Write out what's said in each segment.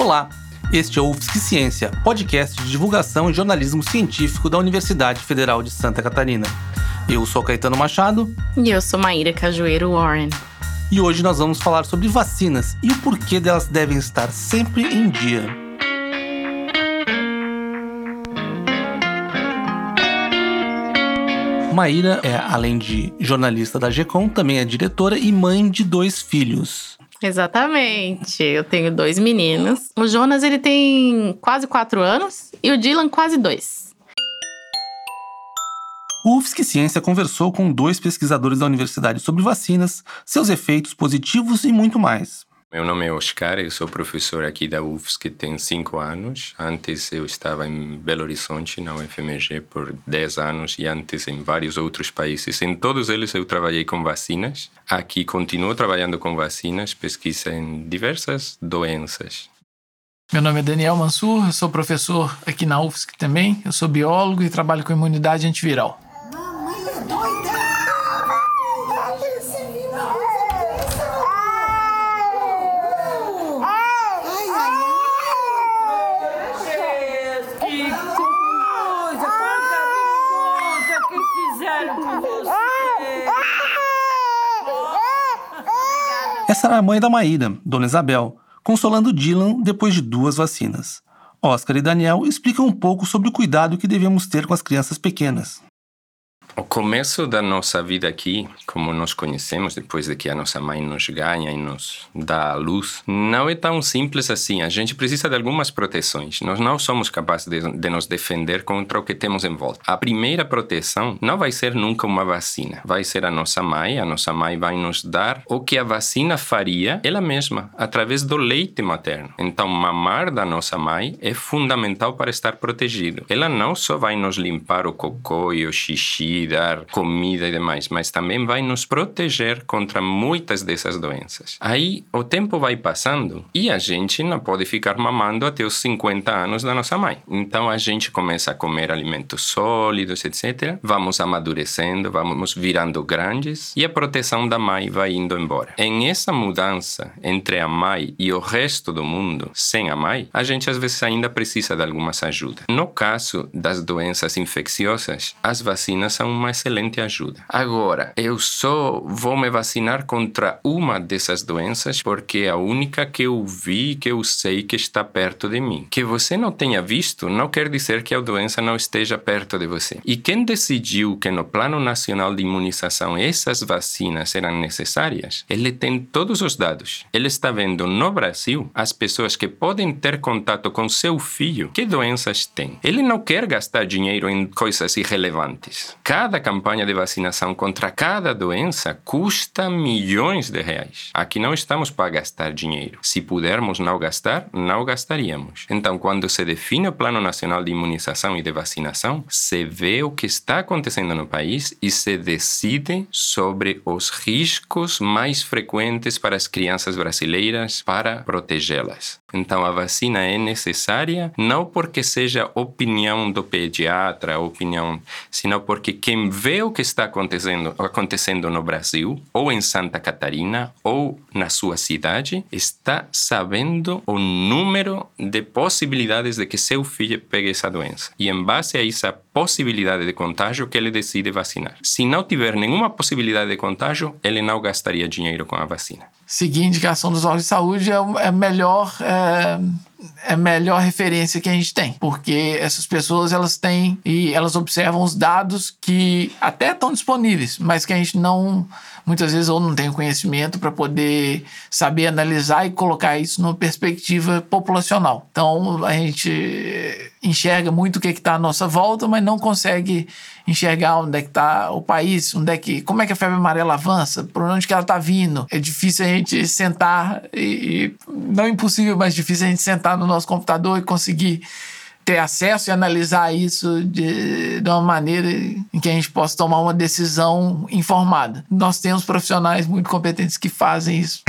Olá, este é o UFSC Ciência, podcast de divulgação e jornalismo científico da Universidade Federal de Santa Catarina. Eu sou Caetano Machado. E eu sou Maíra Cajueiro Warren. E hoje nós vamos falar sobre vacinas e o porquê delas devem estar sempre em dia. Maíra é, além de jornalista da GECOM, também é diretora e mãe de dois filhos. Exatamente. Eu tenho dois meninos. O Jonas ele tem quase quatro anos e o Dylan quase dois. O UFSC Ciência conversou com dois pesquisadores da universidade sobre vacinas, seus efeitos positivos e muito mais. Meu nome é Oscar, eu sou professor aqui da UFSC tem cinco anos. Antes eu estava em Belo Horizonte, na UFMG, por dez anos e antes em vários outros países. Em todos eles eu trabalhei com vacinas. Aqui continuo trabalhando com vacinas, pesquisa em diversas doenças. Meu nome é Daniel Mansur, eu sou professor aqui na UFSC também. Eu sou biólogo e trabalho com imunidade antiviral. Essa era a mãe da Maíra, Dona Isabel, consolando Dylan depois de duas vacinas. Oscar e Daniel explicam um pouco sobre o cuidado que devemos ter com as crianças pequenas. O começo da nossa vida aqui, como nós conhecemos, depois de que a nossa mãe nos ganha e nos dá a luz, não é tão simples assim. A gente precisa de algumas proteções. Nós não somos capazes de, de nos defender contra o que temos em volta. A primeira proteção não vai ser nunca uma vacina. Vai ser a nossa mãe. A nossa mãe vai nos dar o que a vacina faria ela mesma, através do leite materno. Então, mamar da nossa mãe é fundamental para estar protegido. Ela não só vai nos limpar o cocô e o xixi dar comida e demais, mas também vai nos proteger contra muitas dessas doenças. Aí o tempo vai passando e a gente não pode ficar mamando até os 50 anos da nossa mãe. Então a gente começa a comer alimentos sólidos, etc. Vamos amadurecendo, vamos virando grandes e a proteção da mãe vai indo embora. Em essa mudança entre a mãe e o resto do mundo sem a mãe, a gente às vezes ainda precisa de algumas ajudas. No caso das doenças infecciosas, as vacinas são uma excelente ajuda. Agora, eu só vou me vacinar contra uma dessas doenças porque é a única que eu vi, que eu sei que está perto de mim. Que você não tenha visto não quer dizer que a doença não esteja perto de você. E quem decidiu que no Plano Nacional de Imunização essas vacinas eram necessárias, ele tem todos os dados. Ele está vendo no Brasil as pessoas que podem ter contato com seu filho, que doenças têm. Ele não quer gastar dinheiro em coisas irrelevantes. Cada campanha de vacinação contra cada doença custa milhões de reais. Aqui não estamos para gastar dinheiro. Se pudermos não gastar, não gastaríamos. Então, quando se define o Plano Nacional de Imunização e de Vacinação, se vê o que está acontecendo no país e se decide sobre os riscos mais frequentes para as crianças brasileiras para protegê-las. Então, a vacina é necessária não porque seja opinião do pediatra, opinião, sino porque quem vê o que está acontecendo, acontecendo no Brasil, ou em Santa Catarina, ou na sua cidade, está sabendo o número de possibilidades de que seu filho pegue essa doença. E em base a essa possibilidade de contágio que ele decide vacinar. Se não tiver nenhuma possibilidade de contágio, ele não gastaria dinheiro com a vacina. Seguir a indicação dos órgãos de saúde é, é melhor é é a melhor referência que a gente tem, porque essas pessoas elas têm e elas observam os dados que até estão disponíveis, mas que a gente não muitas vezes ou não tem conhecimento para poder saber analisar e colocar isso numa perspectiva populacional. Então a gente enxerga muito o que é está à nossa volta, mas não consegue enxergar onde é que está o país, onde é que, como é que a febre amarela avança, por onde que ela está vindo. É difícil a gente sentar e, e não impossível, mas difícil a gente sentar no nosso computador e conseguir ter acesso e analisar isso de, de uma maneira em que a gente possa tomar uma decisão informada. Nós temos profissionais muito competentes que fazem isso.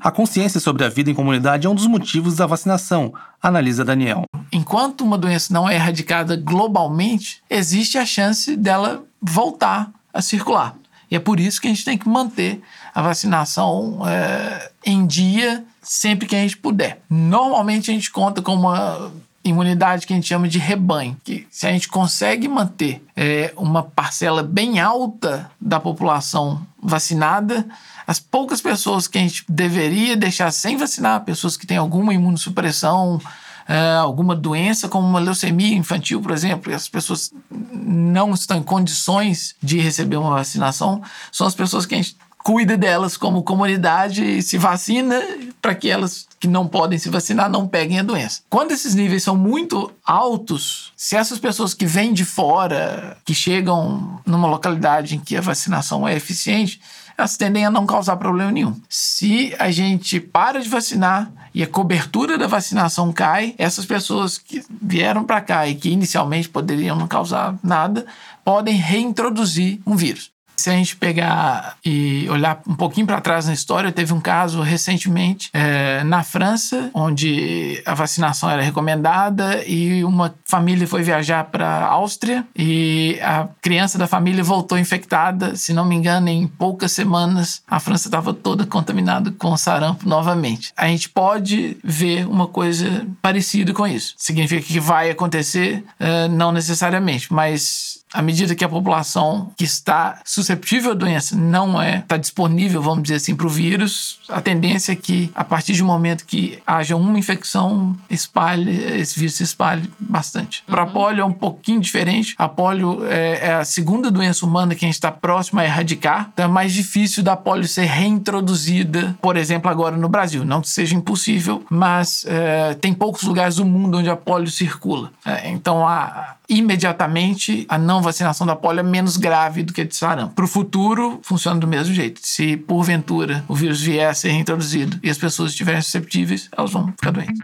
A consciência sobre a vida em comunidade é um dos motivos da vacinação, analisa Daniel. Enquanto uma doença não é erradicada globalmente, existe a chance dela voltar a circular. E é por isso que a gente tem que manter a vacinação é, em dia sempre que a gente puder. Normalmente a gente conta com uma imunidade que a gente chama de rebanho, que se a gente consegue manter é, uma parcela bem alta da população vacinada, as poucas pessoas que a gente deveria deixar sem vacinar, pessoas que têm alguma imunossupressão, é, alguma doença, como uma leucemia infantil, por exemplo, e as pessoas não estão em condições de receber uma vacinação, são as pessoas que a gente cuida delas como comunidade e se vacina para que elas que não podem se vacinar não peguem a doença. Quando esses níveis são muito altos, se essas pessoas que vêm de fora, que chegam numa localidade em que a vacinação é eficiente, elas tendem a não causar problema nenhum. Se a gente para de vacinar e a cobertura da vacinação cai, essas pessoas que vieram para cá e que inicialmente poderiam não causar nada, podem reintroduzir um vírus. Se a gente pegar e olhar um pouquinho para trás na história, teve um caso recentemente é, na França, onde a vacinação era recomendada e uma família foi viajar para a Áustria e a criança da família voltou infectada. Se não me engano, em poucas semanas a França estava toda contaminada com sarampo novamente. A gente pode ver uma coisa parecida com isso. Significa que vai acontecer? É, não necessariamente, mas à medida que a população que está susceptível à doença não é, está disponível, vamos dizer assim, para o vírus, a tendência é que, a partir do momento que haja uma infecção, espalhe, esse vírus se espalhe bastante. Uhum. Para a polio é um pouquinho diferente. A polio é, é, a segunda doença humana que a gente está próximo a erradicar, então é mais difícil da polio ser reintroduzida, por exemplo, agora no Brasil. Não que seja impossível, mas é, tem poucos lugares do mundo onde a polio circula. É, então, a, imediatamente a não vacinação da polio é menos grave do que a de sarampo. Para o futuro, funciona do mesmo jeito. Se porventura o vírus vier a ser reintroduzido e as pessoas estiverem susceptíveis, elas vão ficar doentes.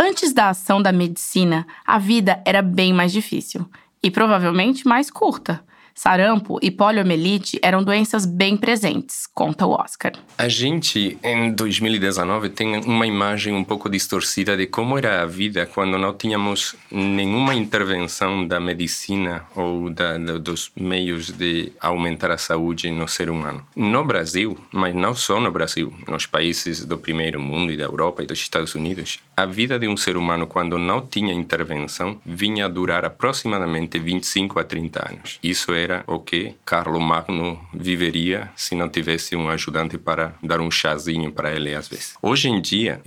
Antes da ação da medicina, a vida era bem mais difícil e provavelmente mais curta. Sarampo e poliomielite eram doenças bem presentes, conta o Oscar. A gente, em 2019, tem uma imagem um pouco distorcida de como era a vida quando não tínhamos nenhuma intervenção da medicina ou da, dos meios de aumentar a saúde no ser humano. No Brasil, mas não só no Brasil, nos países do primeiro mundo e da Europa e dos Estados Unidos, a vida de um ser humano, quando não tinha intervenção, vinha a durar aproximadamente 25 a 30 anos. Isso era o que Carlo Magno viveria se não tivesse um ajudante para dar um chazinho para ele às vezes. Hoje em dia,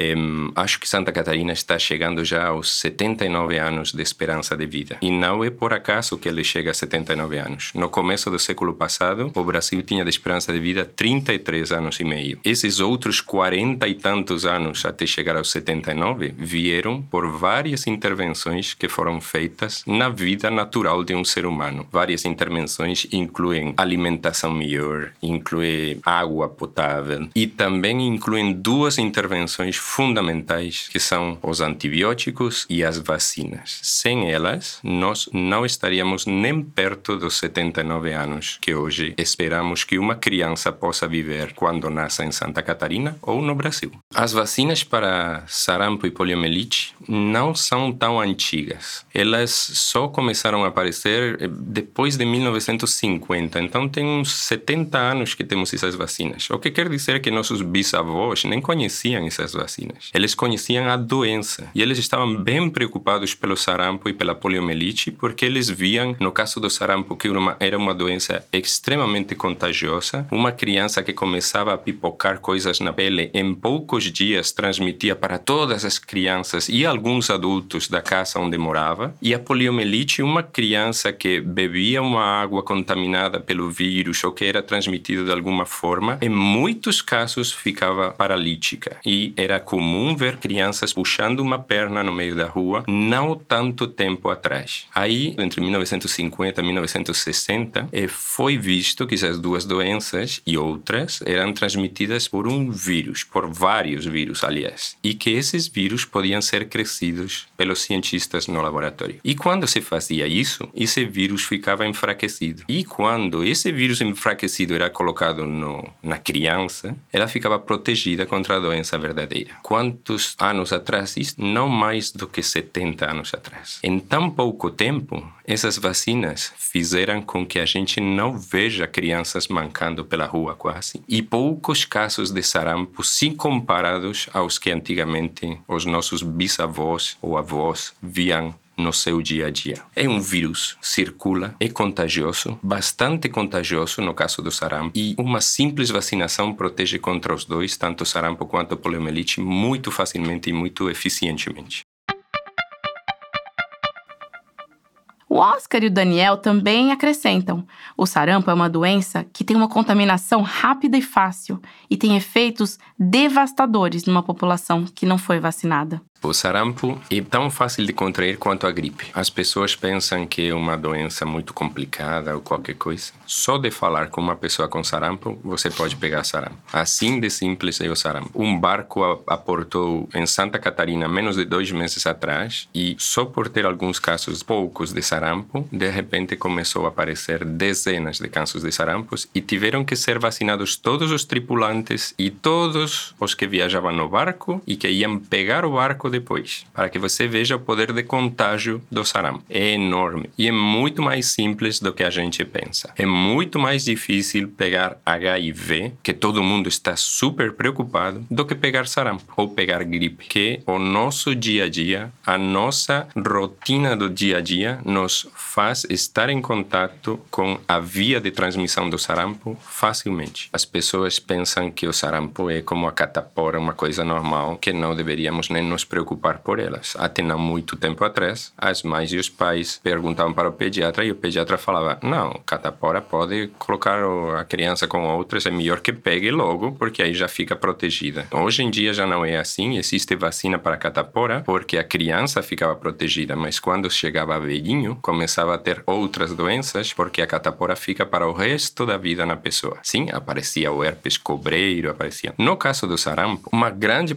acho que Santa Catarina está chegando já aos 79 anos de esperança de vida. E não é por acaso que ele chega a 79 anos. No começo do século passado, o Brasil tinha de esperança de vida 33 anos e meio. Esses outros 40 e tantos anos até chegar aos 79 vieram por várias intervenções que foram feitas na vida natural de um ser humano. Várias intervenções incluem alimentação melhor, inclui água potável e também incluem duas intervenções fundamentais que são os antibióticos e as vacinas. Sem elas, nós não estaríamos nem perto dos 79 anos que hoje esperamos que uma criança possa viver quando nasce em Santa Catarina ou no Brasil. As vacinas para sarampo e poliomielite não são tão antigas. Elas só começaram a aparecer eh, depois de 19 1950. Então tem uns 70 anos que temos essas vacinas. O que quer dizer que nossos bisavós nem conheciam essas vacinas. Eles conheciam a doença e eles estavam bem preocupados pelo sarampo e pela poliomielite porque eles viam, no caso do sarampo, que era uma doença extremamente contagiosa. Uma criança que começava a pipocar coisas na pele em poucos dias transmitia para todas as crianças e alguns adultos da casa onde morava. E a poliomielite, uma criança que bebia uma água contaminada pelo vírus ou que era transmitido de alguma forma, em muitos casos ficava paralítica. E era comum ver crianças puxando uma perna no meio da rua, não tanto tempo atrás. Aí, entre 1950 e 1960, eh, foi visto que essas duas doenças e outras eram transmitidas por um vírus, por vários vírus, aliás, e que esses vírus podiam ser crescidos pelos cientistas no laboratório. E quando se fazia isso, esse vírus ficava enfraquecido. E quando esse vírus enfraquecido era colocado no, na criança, ela ficava protegida contra a doença verdadeira. Quantos anos atrás? Isso não mais do que 70 anos atrás. Em tão pouco tempo, essas vacinas fizeram com que a gente não veja crianças mancando pela rua quase. E poucos casos de sarampo, se comparados aos que antigamente os nossos bisavós ou avós viam no seu dia a dia. É um vírus, circula, é contagioso, bastante contagioso no caso do sarampo, e uma simples vacinação protege contra os dois, tanto sarampo quanto poliomielite, muito facilmente e muito eficientemente. O Oscar e o Daniel também acrescentam: o sarampo é uma doença que tem uma contaminação rápida e fácil e tem efeitos devastadores numa população que não foi vacinada. O sarampo é tão fácil de contrair quanto a gripe. As pessoas pensam que é uma doença muito complicada ou qualquer coisa. Só de falar com uma pessoa com sarampo, você pode pegar sarampo. Assim de simples é o sarampo. Um barco aportou em Santa Catarina menos de dois meses atrás e só por ter alguns casos poucos de sarampo, de repente começou a aparecer dezenas de casos de sarampos e tiveram que ser vacinados todos os tripulantes e todos os que viajavam no barco e que iam pegar o barco depois, para que você veja o poder de contágio do sarampo. É enorme e é muito mais simples do que a gente pensa. É muito mais difícil pegar HIV, que todo mundo está super preocupado, do que pegar sarampo ou pegar gripe, que o nosso dia a dia, a nossa rotina do dia a dia nos faz estar em contato com a via de transmissão do sarampo facilmente. As pessoas pensam que o sarampo é como a catapora, uma coisa normal, que não deveríamos nem nos preocupar por elas. Até não muito tempo atrás, as mães e os pais perguntavam para o pediatra e o pediatra falava: não, catapora pode colocar a criança com outras, é melhor que pegue logo, porque aí já fica protegida. Hoje em dia já não é assim, existe vacina para catapora, porque a criança ficava protegida, mas quando chegava velhinho, começava a ter outras doenças, porque a catapora fica para o resto da vida na pessoa. Sim, aparecia o herpes cobreiro, aparecia. No caso do sarampo, uma grande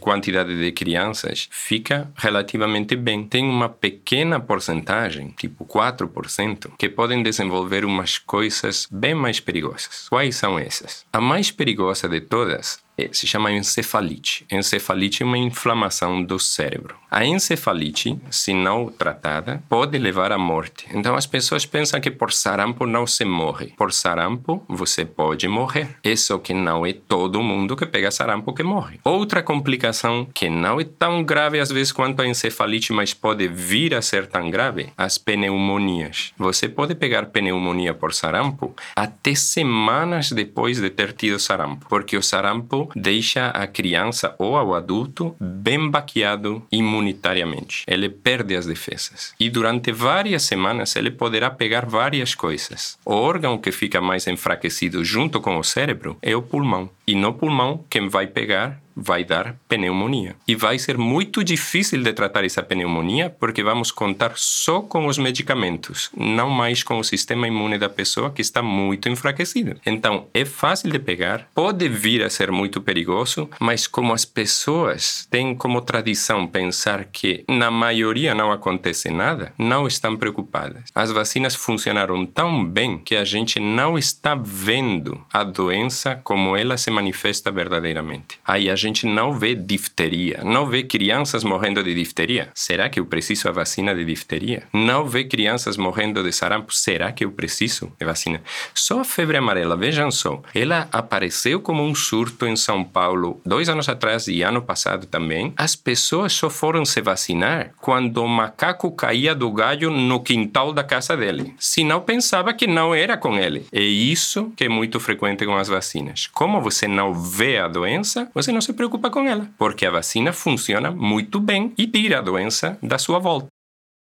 quantidade de crianças fica relativamente bem. Tem uma pequena porcentagem, tipo 4%, que podem desenvolver umas coisas bem mais perigosas. Quais são essas? A mais perigosa de todas se chama encefalite. Encefalite é uma inflamação do cérebro. A encefalite, se não tratada, pode levar à morte. Então as pessoas pensam que por sarampo não se morre. Por sarampo você pode morrer. Isso que não é todo mundo que pega sarampo que morre. Outra complicação que não é tão grave às vezes quanto a encefalite, mas pode vir a ser tão grave, as pneumonias. Você pode pegar pneumonia por sarampo até semanas depois de ter tido sarampo, porque o sarampo deixa a criança ou o adulto bem baqueado imunitariamente. Ele perde as defesas. E durante várias semanas ele poderá pegar várias coisas. O órgão que fica mais enfraquecido junto com o cérebro é o pulmão. E no pulmão, quem vai pegar vai dar pneumonia. E vai ser muito difícil de tratar essa pneumonia porque vamos contar só com os medicamentos, não mais com o sistema imune da pessoa que está muito enfraquecido. Então, é fácil de pegar, pode vir a ser muito perigoso, mas como as pessoas têm como tradição pensar que na maioria não acontece nada, não estão preocupadas. As vacinas funcionaram tão bem que a gente não está vendo a doença como ela se manifesta verdadeiramente. Aí a gente não vê difteria, não vê crianças morrendo de difteria. Será que eu preciso a vacina de difteria? Não vê crianças morrendo de sarampo. Será que eu preciso de vacina? Só a febre amarela, vejam só, ela apareceu como um surto em São Paulo dois anos atrás e ano passado também. As pessoas só foram se vacinar quando o macaco caía do galho no quintal da casa dele. Se não pensava que não era com ele. É isso que é muito frequente com as vacinas. Como você não vê a doença, você não se preocupa com ela, porque a vacina funciona muito bem e tira a doença da sua volta.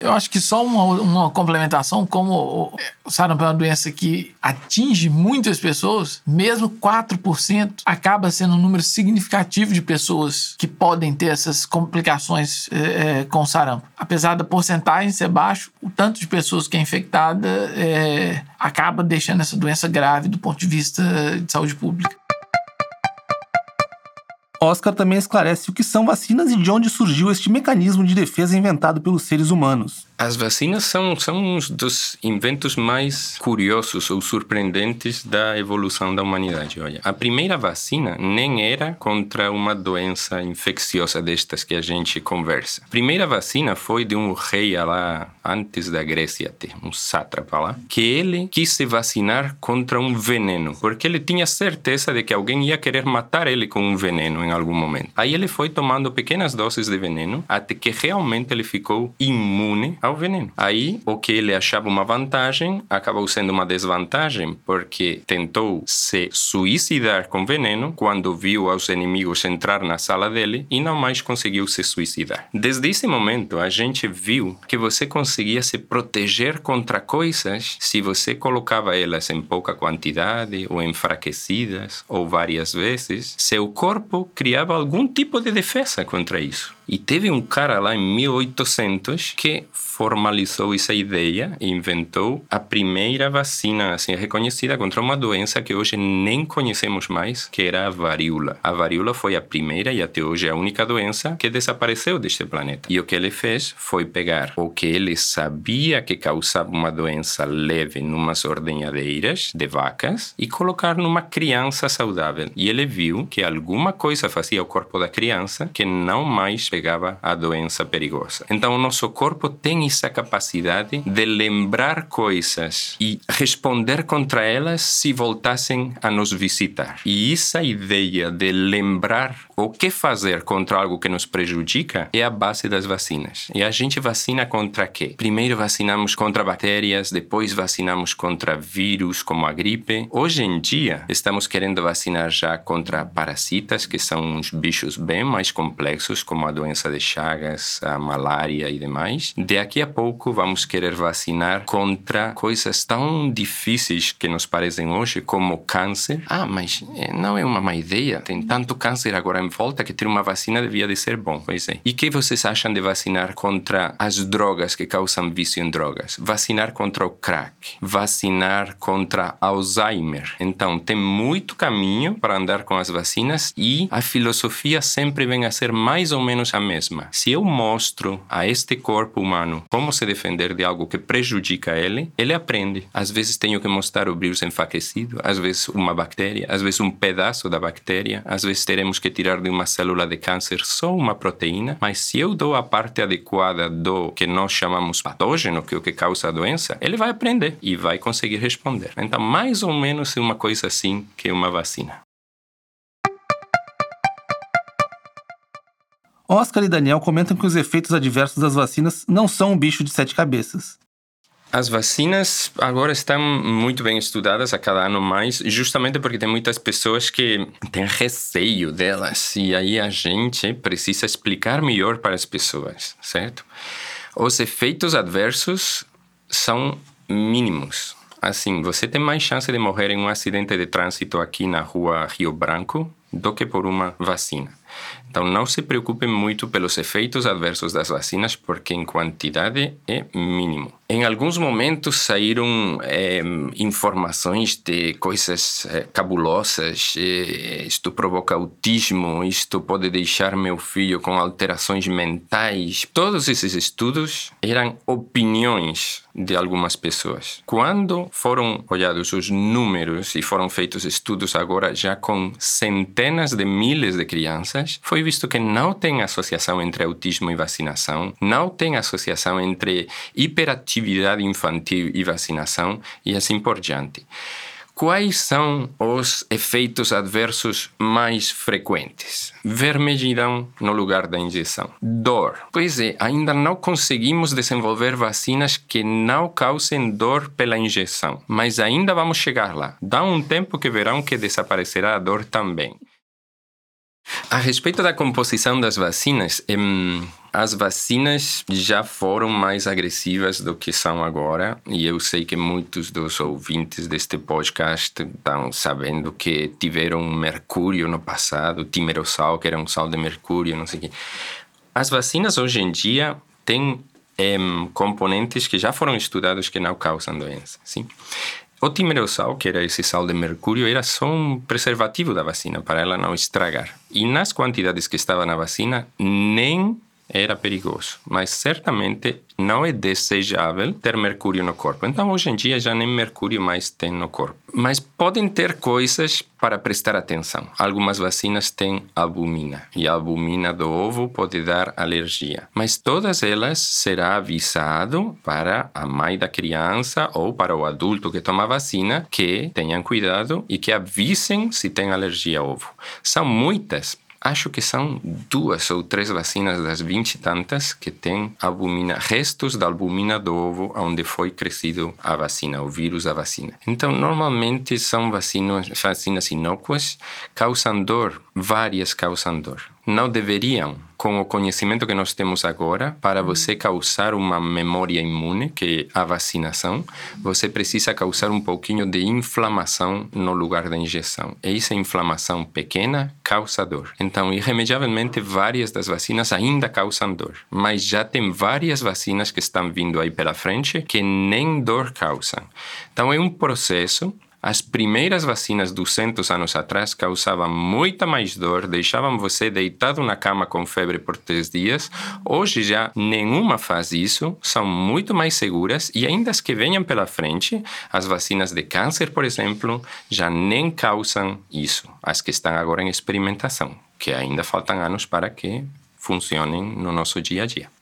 Eu acho que só uma, uma complementação, como o sarampo é uma doença que atinge muitas pessoas, mesmo 4% acaba sendo um número significativo de pessoas que podem ter essas complicações é, com sarampo. Apesar da porcentagem ser baixo, o tanto de pessoas que é infectada é, acaba deixando essa doença grave do ponto de vista de saúde pública. Oscar também esclarece o que são vacinas e de onde surgiu este mecanismo de defesa inventado pelos seres humanos. As vacinas são, são um dos inventos mais curiosos ou surpreendentes da evolução da humanidade. Olha, a primeira vacina nem era contra uma doença infecciosa destas que a gente conversa. A primeira vacina foi de um rei lá antes da Grécia, um sátrapa lá, que ele quis se vacinar contra um veneno, porque ele tinha certeza de que alguém ia querer matar ele com um veneno em algum momento. Aí ele foi tomando pequenas doses de veneno até que realmente ele ficou imune ao veneno. Aí, o que ele achava uma vantagem acabou sendo uma desvantagem, porque tentou se suicidar com veneno quando viu os inimigos entrar na sala dele e não mais conseguiu se suicidar. Desde esse momento, a gente viu que você conseguia se proteger contra coisas se você colocava elas em pouca quantidade ou enfraquecidas ou várias vezes, seu corpo criava algum tipo de defesa contra isso. E teve um cara lá em 1800 que formalizou essa ideia e inventou a primeira vacina assim reconhecida contra uma doença que hoje nem conhecemos mais, que era a varíola. A varíola foi a primeira e até hoje a única doença que desapareceu deste planeta. E o que ele fez foi pegar o que ele sabia que causava uma doença leve numas ordenhadeiras de vacas e colocar numa criança saudável. E ele viu que alguma coisa fazia o corpo da criança que não mais pegava a doença perigosa. Então, o nosso corpo tem essa capacidade de lembrar coisas e responder contra elas se voltassem a nos visitar. E essa ideia de lembrar o que fazer contra algo que nos prejudica é a base das vacinas. E a gente vacina contra quê? Primeiro vacinamos contra bactérias, depois vacinamos contra vírus, como a gripe. Hoje em dia, estamos querendo vacinar já contra parasitas, que são uns bichos bem mais complexos, como a doença de Chagas, a malária e demais. Daqui a pouco vamos querer vacinar contra coisas tão difíceis que nos parecem hoje, como câncer. Ah, mas eh, não é uma má ideia. Tem tanto câncer agora em volta que ter uma vacina devia de ser bom. Pois é. E o que vocês acham de vacinar contra as drogas que causam vício em drogas? Vacinar contra o crack. Vacinar contra Alzheimer. Então, tem muito caminho para andar com as vacinas e a filosofia sempre vem a ser mais ou menos a mesma. Se eu mostro a este corpo humano como se defender de algo que prejudica ele, ele aprende. Às vezes tenho que mostrar o vírus enfraquecido, às vezes uma bactéria, às vezes um pedaço da bactéria, às vezes teremos que tirar de uma célula de câncer só uma proteína, mas se eu dou a parte adequada do que nós chamamos patógeno, que é o que causa a doença, ele vai aprender e vai conseguir responder. Então, mais ou menos é uma coisa assim que uma vacina. Oscar e Daniel comentam que os efeitos adversos das vacinas não são um bicho de sete cabeças. As vacinas agora estão muito bem estudadas a cada ano mais, justamente porque tem muitas pessoas que têm receio delas e aí a gente precisa explicar melhor para as pessoas, certo? Os efeitos adversos são mínimos. Assim, você tem mais chance de morrer em um acidente de trânsito aqui na rua Rio Branco do que por uma vacina. Então, não se preocupem muito pelos efeitos adversos das vacinas, porque em quantidade é mínimo. Em alguns momentos saíram é, informações de coisas é, cabulosas. É, isto provoca autismo, isto pode deixar meu filho com alterações mentais. Todos esses estudos eram opiniões de algumas pessoas. Quando foram olhados os números e foram feitos estudos agora já com centenas de milhares de crianças, foi visto que não tem associação entre autismo e vacinação, não tem associação entre hiperatividade infantil e vacinação e assim por diante. Quais são os efeitos adversos mais frequentes? Vermelhidão no lugar da injeção. Dor. Pois é, ainda não conseguimos desenvolver vacinas que não causem dor pela injeção, mas ainda vamos chegar lá. Dá um tempo que verão que desaparecerá a dor também. A respeito da composição das vacinas, as vacinas já foram mais agressivas do que são agora, e eu sei que muitos dos ouvintes deste podcast estão sabendo que tiveram mercúrio no passado, timerosal, que era um sal de mercúrio, não sei o quê. As vacinas hoje em dia têm componentes que já foram estudados que não causam doença, sim? O timerosal, que era esse sal de mercúrio, era só um preservativo da vacina, para ela não estragar. E nas quantidades que estava na vacina, nem era perigoso, mas certamente não é desejável ter mercúrio no corpo. Então, hoje em dia, já nem mercúrio mais tem no corpo. Mas podem ter coisas para prestar atenção. Algumas vacinas têm albumina, e a albumina do ovo pode dar alergia. Mas todas elas será avisado para a mãe da criança ou para o adulto que toma vacina que tenham cuidado e que avisem se tem alergia ao ovo. São muitas, Acho que são duas ou três vacinas das vinte e tantas que têm albumina, restos da albumina do ovo onde foi crescido a vacina, o vírus da vacina. Então, normalmente são vacinas, vacinas inócuas, causam dor, várias causam dor não deveriam, com o conhecimento que nós temos agora, para você causar uma memória imune, que é a vacinação, você precisa causar um pouquinho de inflamação no lugar da injeção. E essa inflamação pequena causa dor. Então, irremediavelmente, várias das vacinas ainda causam dor, mas já tem várias vacinas que estão vindo aí pela frente que nem dor causam. Então, é um processo as primeiras vacinas 200 anos atrás causavam muita mais dor, deixavam você deitado na cama com febre por três dias. Hoje já nenhuma faz isso, são muito mais seguras e ainda as que venham pela frente, as vacinas de câncer, por exemplo, já nem causam isso. As que estão agora em experimentação, que ainda faltam anos para que funcionem no nosso dia a dia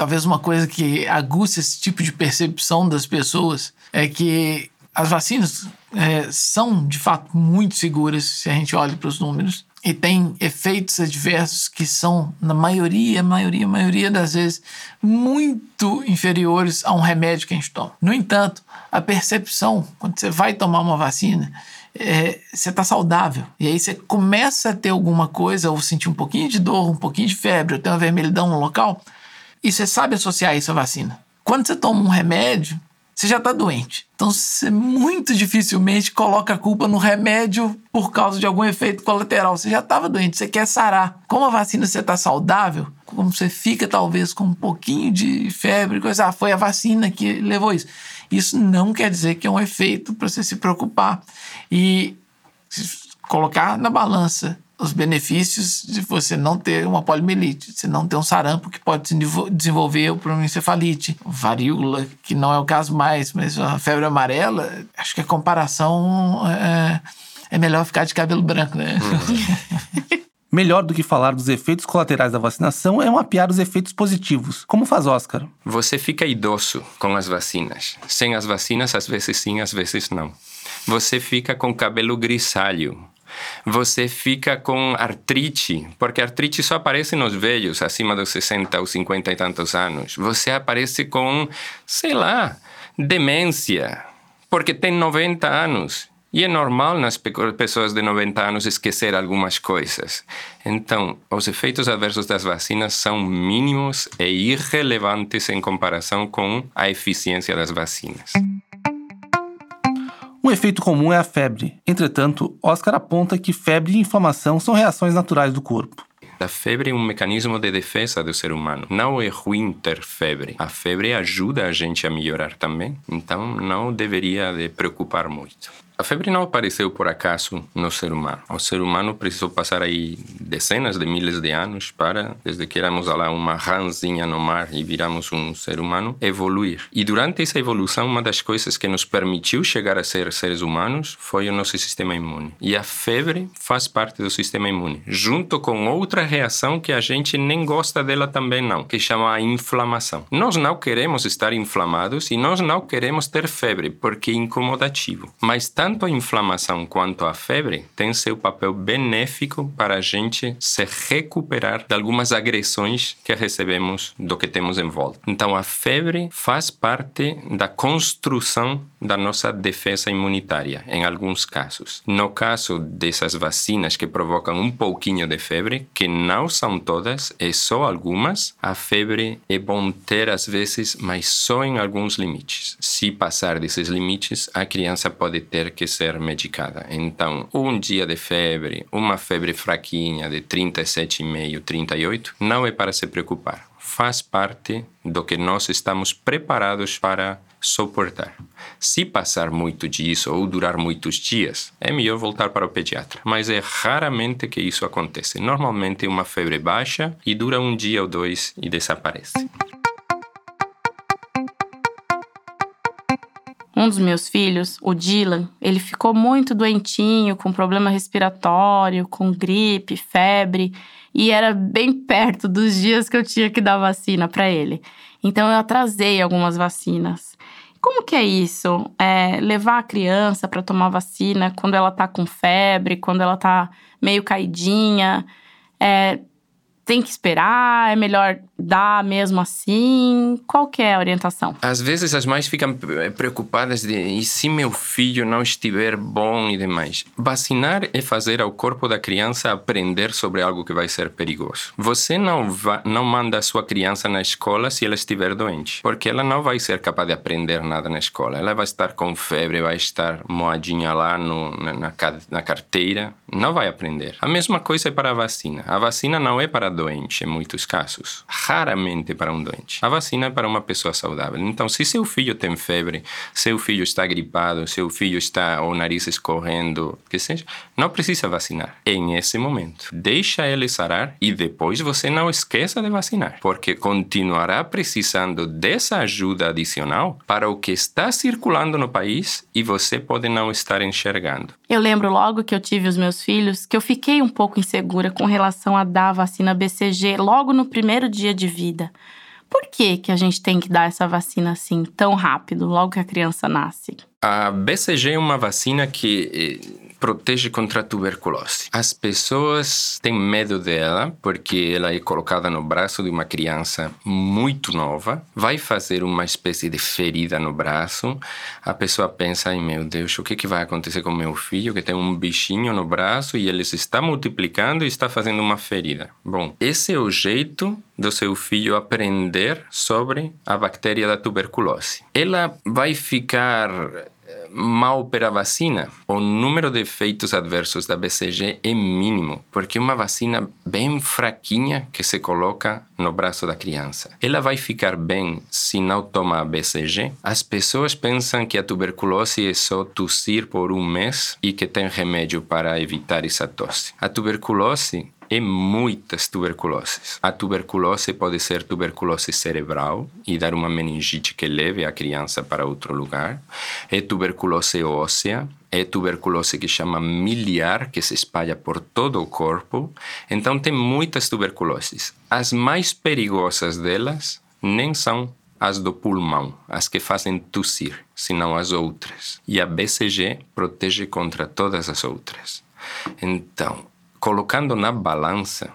talvez uma coisa que aguça esse tipo de percepção das pessoas é que as vacinas é, são de fato muito seguras se a gente olha para os números e tem efeitos adversos que são na maioria, maioria, maioria das vezes muito inferiores a um remédio que a gente toma. No entanto, a percepção quando você vai tomar uma vacina é, você está saudável. E aí você começa a ter alguma coisa, ou sentir um pouquinho de dor, um pouquinho de febre, ou ter uma vermelhidão no local, e você sabe associar isso à vacina. Quando você toma um remédio, você já está doente. Então você muito dificilmente coloca a culpa no remédio por causa de algum efeito colateral. Você já estava doente, você quer sarar. Como a vacina você está saudável, como você fica talvez com um pouquinho de febre, coisa, ah, foi a vacina que levou isso. Isso não quer dizer que é um efeito para você se preocupar. E colocar na balança os benefícios de você não ter uma poliomielite, você não ter um sarampo que pode desenvolver o encefalite, varíola, que não é o caso mais, mas a febre amarela, acho que a comparação é, é melhor ficar de cabelo branco, né? Uhum. Melhor do que falar dos efeitos colaterais da vacinação é mapear os efeitos positivos. Como faz Oscar? Você fica idoso com as vacinas. Sem as vacinas, às vezes sim, às vezes não. Você fica com cabelo grisalho você fica com artrite, porque artrite só aparece nos velhos, acima dos 60 ou 50 e tantos anos. Você aparece com, sei lá, demência, porque tem 90 anos. E é normal nas pessoas de 90 anos esquecer algumas coisas. Então, os efeitos adversos das vacinas são mínimos e irrelevantes em comparação com a eficiência das vacinas. Um efeito comum é a febre. Entretanto, Oscar aponta que febre e inflamação são reações naturais do corpo. A febre é um mecanismo de defesa do ser humano. Não é ruim ter febre. A febre ajuda a gente a melhorar também, então não deveria de preocupar muito. A febre não apareceu por acaso no ser humano. O ser humano precisou passar aí dezenas de milhares de anos para, desde que éramos lá uma rãzinha no mar e viramos um ser humano, evoluir. E durante essa evolução, uma das coisas que nos permitiu chegar a ser seres humanos foi o nosso sistema imune. E a febre faz parte do sistema imune, junto com outra reação que a gente nem gosta dela também não, que chama a inflamação. Nós não queremos estar inflamados e nós não queremos ter febre, porque é incomodativo. Mas tanto a inflamação quanto a febre têm seu papel benéfico para a gente se recuperar de algumas agressões que recebemos do que temos em volta. Então, a febre faz parte da construção da nossa defesa imunitária, em alguns casos. No caso dessas vacinas que provocam um pouquinho de febre, que não são todas, é só algumas, a febre é bom ter às vezes, mas só em alguns limites. Se passar desses limites, a criança pode ter que ser medicada. Então, um dia de febre, uma febre fraquinha de 37,5, 38, não é para se preocupar. Faz parte do que nós estamos preparados para suportar. Se passar muito disso ou durar muitos dias, é melhor voltar para o pediatra. Mas é raramente que isso acontece. Normalmente é uma febre baixa e dura um dia ou dois e desaparece. Um dos meus filhos, o Dylan, ele ficou muito doentinho, com problema respiratório, com gripe, febre, e era bem perto dos dias que eu tinha que dar vacina para ele. Então eu atrasei algumas vacinas. Como que é isso? É, levar a criança para tomar vacina quando ela tá com febre, quando ela tá meio caidinha? É, tem que esperar? É melhor dar mesmo assim? Qual é a orientação? Às vezes as mães ficam preocupadas de e se meu filho não estiver bom e demais. Vacinar é fazer ao corpo da criança aprender sobre algo que vai ser perigoso. Você não não manda a sua criança na escola se ela estiver doente, porque ela não vai ser capaz de aprender nada na escola. Ela vai estar com febre, vai estar moadinha lá no, na, na, na carteira, não vai aprender. A mesma coisa é para a vacina. A vacina não é para doente em muitos casos raramente para um doente. A vacina é para uma pessoa saudável. Então, se seu filho tem febre, seu filho está gripado, seu filho está o nariz escorrendo, que seja, não precisa vacinar em esse momento. Deixa ele sarar e depois você não esqueça de vacinar, porque continuará precisando dessa ajuda adicional para o que está circulando no país e você pode não estar enxergando. Eu lembro logo que eu tive os meus filhos que eu fiquei um pouco insegura com relação a dar a vacina BCG logo no primeiro dia de vida. Por que, que a gente tem que dar essa vacina assim tão rápido, logo que a criança nasce? A BCG é uma vacina que eh, protege contra a tuberculose. As pessoas têm medo dela porque ela é colocada no braço de uma criança muito nova, vai fazer uma espécie de ferida no braço. A pessoa pensa: ai meu Deus, o que, que vai acontecer com meu filho que tem um bichinho no braço e ele se está multiplicando e está fazendo uma ferida? Bom, esse é o jeito do seu filho aprender sobre a bactéria da tuberculose. Ela vai ficar mal para a vacina, o número de efeitos adversos da BCG é mínimo, porque é uma vacina bem fraquinha que se coloca no braço da criança. Ela vai ficar bem se não toma a BCG? As pessoas pensam que a tuberculose é só tossir por um mês e que tem remédio para evitar essa tosse. A tuberculose e muitas tuberculoses. A tuberculose pode ser tuberculose cerebral e dar uma meningite que leve a criança para outro lugar. É tuberculose óssea, é tuberculose que chama miliar, que se espalha por todo o corpo. Então, tem muitas tuberculoses. As mais perigosas delas nem são as do pulmão, as que fazem tossir, senão as outras. E a BCG protege contra todas as outras. Então, colocando na balança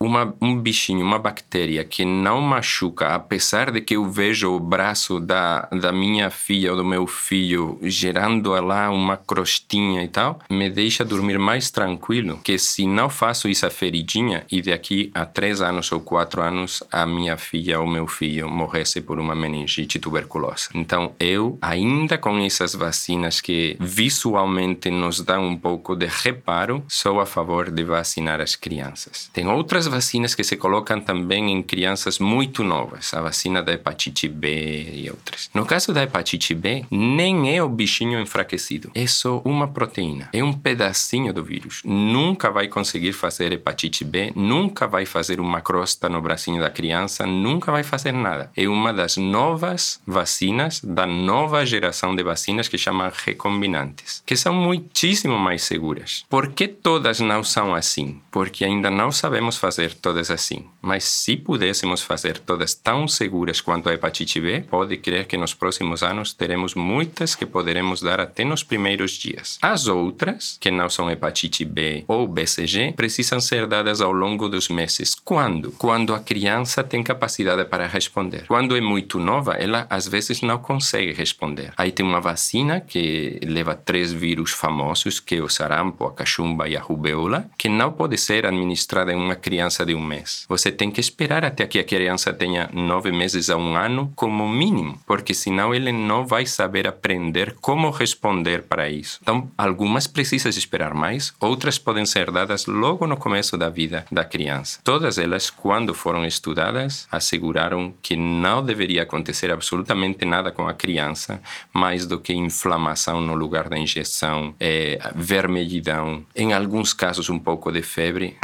uma, um bichinho, uma bactéria que não machuca, apesar de que eu vejo o braço da, da minha filha ou do meu filho gerando lá uma crostinha e tal, me deixa dormir mais tranquilo que se não faço essa feridinha e daqui a três anos ou quatro anos a minha filha ou meu filho morresse por uma meningite tuberculosa. Então eu, ainda com essas vacinas que visualmente nos dão um pouco de reparo, sou a favor de vacinar as crianças. Tem outras vacinas que se colocam também em crianças muito novas, a vacina da hepatite B e outras. No caso da hepatite B, nem é o bichinho enfraquecido, é só uma proteína, é um pedacinho do vírus. Nunca vai conseguir fazer hepatite B, nunca vai fazer uma crosta no bracinho da criança, nunca vai fazer nada. É uma das novas vacinas, da nova geração de vacinas que chamam recombinantes, que são muitíssimo mais seguras. Por que todas não são assim? Porque ainda não sabemos fazer fazer todas assim. Mas se pudéssemos fazer todas tão seguras quanto a hepatite B, pode crer que nos próximos anos teremos muitas que poderemos dar até nos primeiros dias. As outras, que não são hepatite B ou BCG, precisam ser dadas ao longo dos meses. Quando? Quando a criança tem capacidade para responder. Quando é muito nova, ela às vezes não consegue responder. Aí tem uma vacina que leva três vírus famosos, que é o sarampo, a cachumba e a rubéola, que não pode ser administrada em uma criança criança de um mês. Você tem que esperar até que a criança tenha nove meses a um ano como mínimo, porque senão ele não vai saber aprender como responder para isso. Então, algumas precisam esperar mais, outras podem ser dadas logo no começo da vida da criança. Todas elas, quando foram estudadas, asseguraram que não deveria acontecer absolutamente nada com a criança, mais do que inflamação no lugar da injeção, é, vermelhidão, em alguns casos um pouco de febre.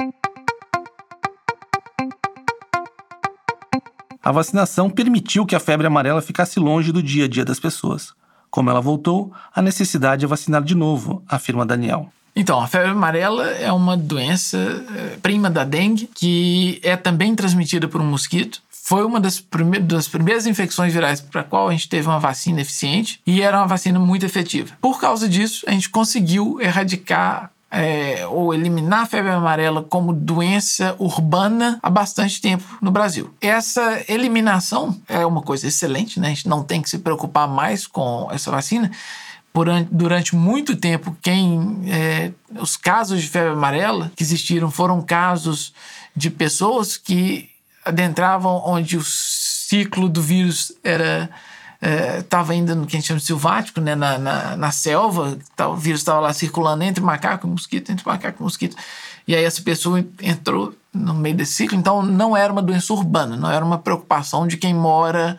A vacinação permitiu que a febre amarela ficasse longe do dia a dia das pessoas. Como ela voltou, a necessidade é vacinar de novo, afirma Daniel. Então, a febre amarela é uma doença é, prima da dengue que é também transmitida por um mosquito. Foi uma das, das primeiras infecções virais para a qual a gente teve uma vacina eficiente e era uma vacina muito efetiva. Por causa disso, a gente conseguiu erradicar é, ou eliminar a febre amarela como doença urbana há bastante tempo no Brasil. Essa eliminação é uma coisa excelente, né? A gente não tem que se preocupar mais com essa vacina. Durante muito tempo, quem é, os casos de febre amarela que existiram foram casos de pessoas que adentravam onde o ciclo do vírus era estava é, ainda no que a gente chama de silvático, né, na, na, na selva, tá, o vírus estava lá circulando entre macaco e mosquito, entre macaco e mosquito. E aí essa pessoa entrou no meio desse ciclo, então não era uma doença urbana, não era uma preocupação de quem mora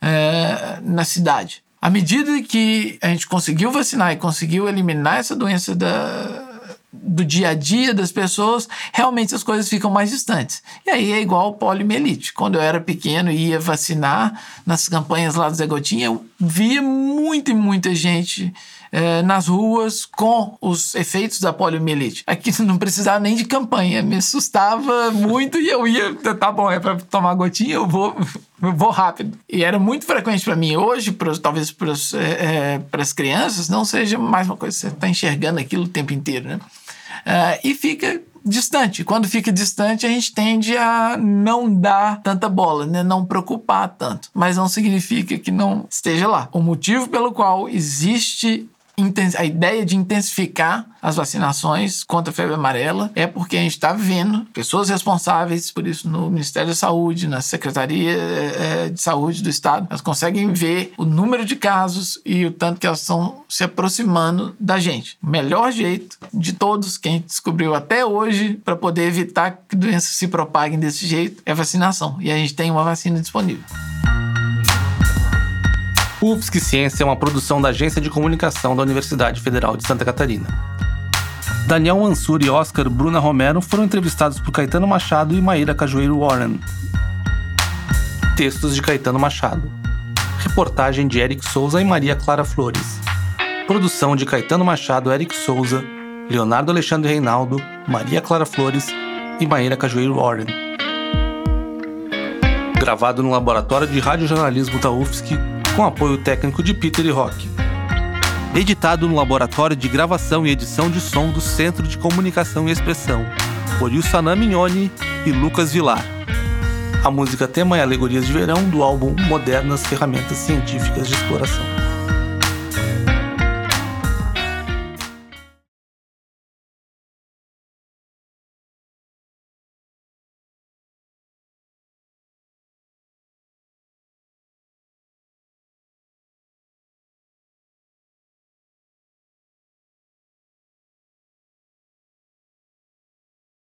é, na cidade. À medida que a gente conseguiu vacinar e conseguiu eliminar essa doença da, do dia a dia das pessoas, realmente as coisas ficam mais distantes. E aí é igual poliomielite. Quando eu era pequeno e ia vacinar nas campanhas lá do Zé Gotinha, eu via muita e muita gente é, nas ruas com os efeitos da poliomielite. Aqui não precisava nem de campanha, me assustava muito e eu ia, tá bom, é para tomar gotinha, eu vou, eu vou rápido. E era muito frequente para mim. Hoje, pros, talvez para é, as crianças, não seja mais uma coisa, você está enxergando aquilo o tempo inteiro, né? Uh, e fica distante. Quando fica distante, a gente tende a não dar tanta bola, né? não preocupar tanto. Mas não significa que não esteja lá. O motivo pelo qual existe a ideia de intensificar as vacinações contra a febre amarela é porque a gente está vendo pessoas responsáveis por isso no Ministério da Saúde, na Secretaria eh, de Saúde do Estado, elas conseguem ver o número de casos e o tanto que elas estão se aproximando da gente. O melhor jeito de todos que a gente descobriu até hoje para poder evitar que doenças se propaguem desse jeito é vacinação. E a gente tem uma vacina disponível. UFSC Ciência é uma produção da Agência de Comunicação da Universidade Federal de Santa Catarina. Daniel Mansur e Oscar Bruna Romero foram entrevistados por Caetano Machado e Maíra Cajueiro Warren. Textos de Caetano Machado. Reportagem de Eric Souza e Maria Clara Flores. Produção de Caetano Machado, Eric Souza, Leonardo Alexandre Reinaldo, Maria Clara Flores e Maíra Cajueiro Warren. Gravado no Laboratório de Radiojornalismo da UFSC com apoio técnico de Peter e Rock. Editado no Laboratório de Gravação e Edição de Som do Centro de Comunicação e Expressão, por Yusanã Mignoni e Lucas Vilar. A música tema é Alegorias de Verão do álbum Modernas Ferramentas Científicas de Exploração.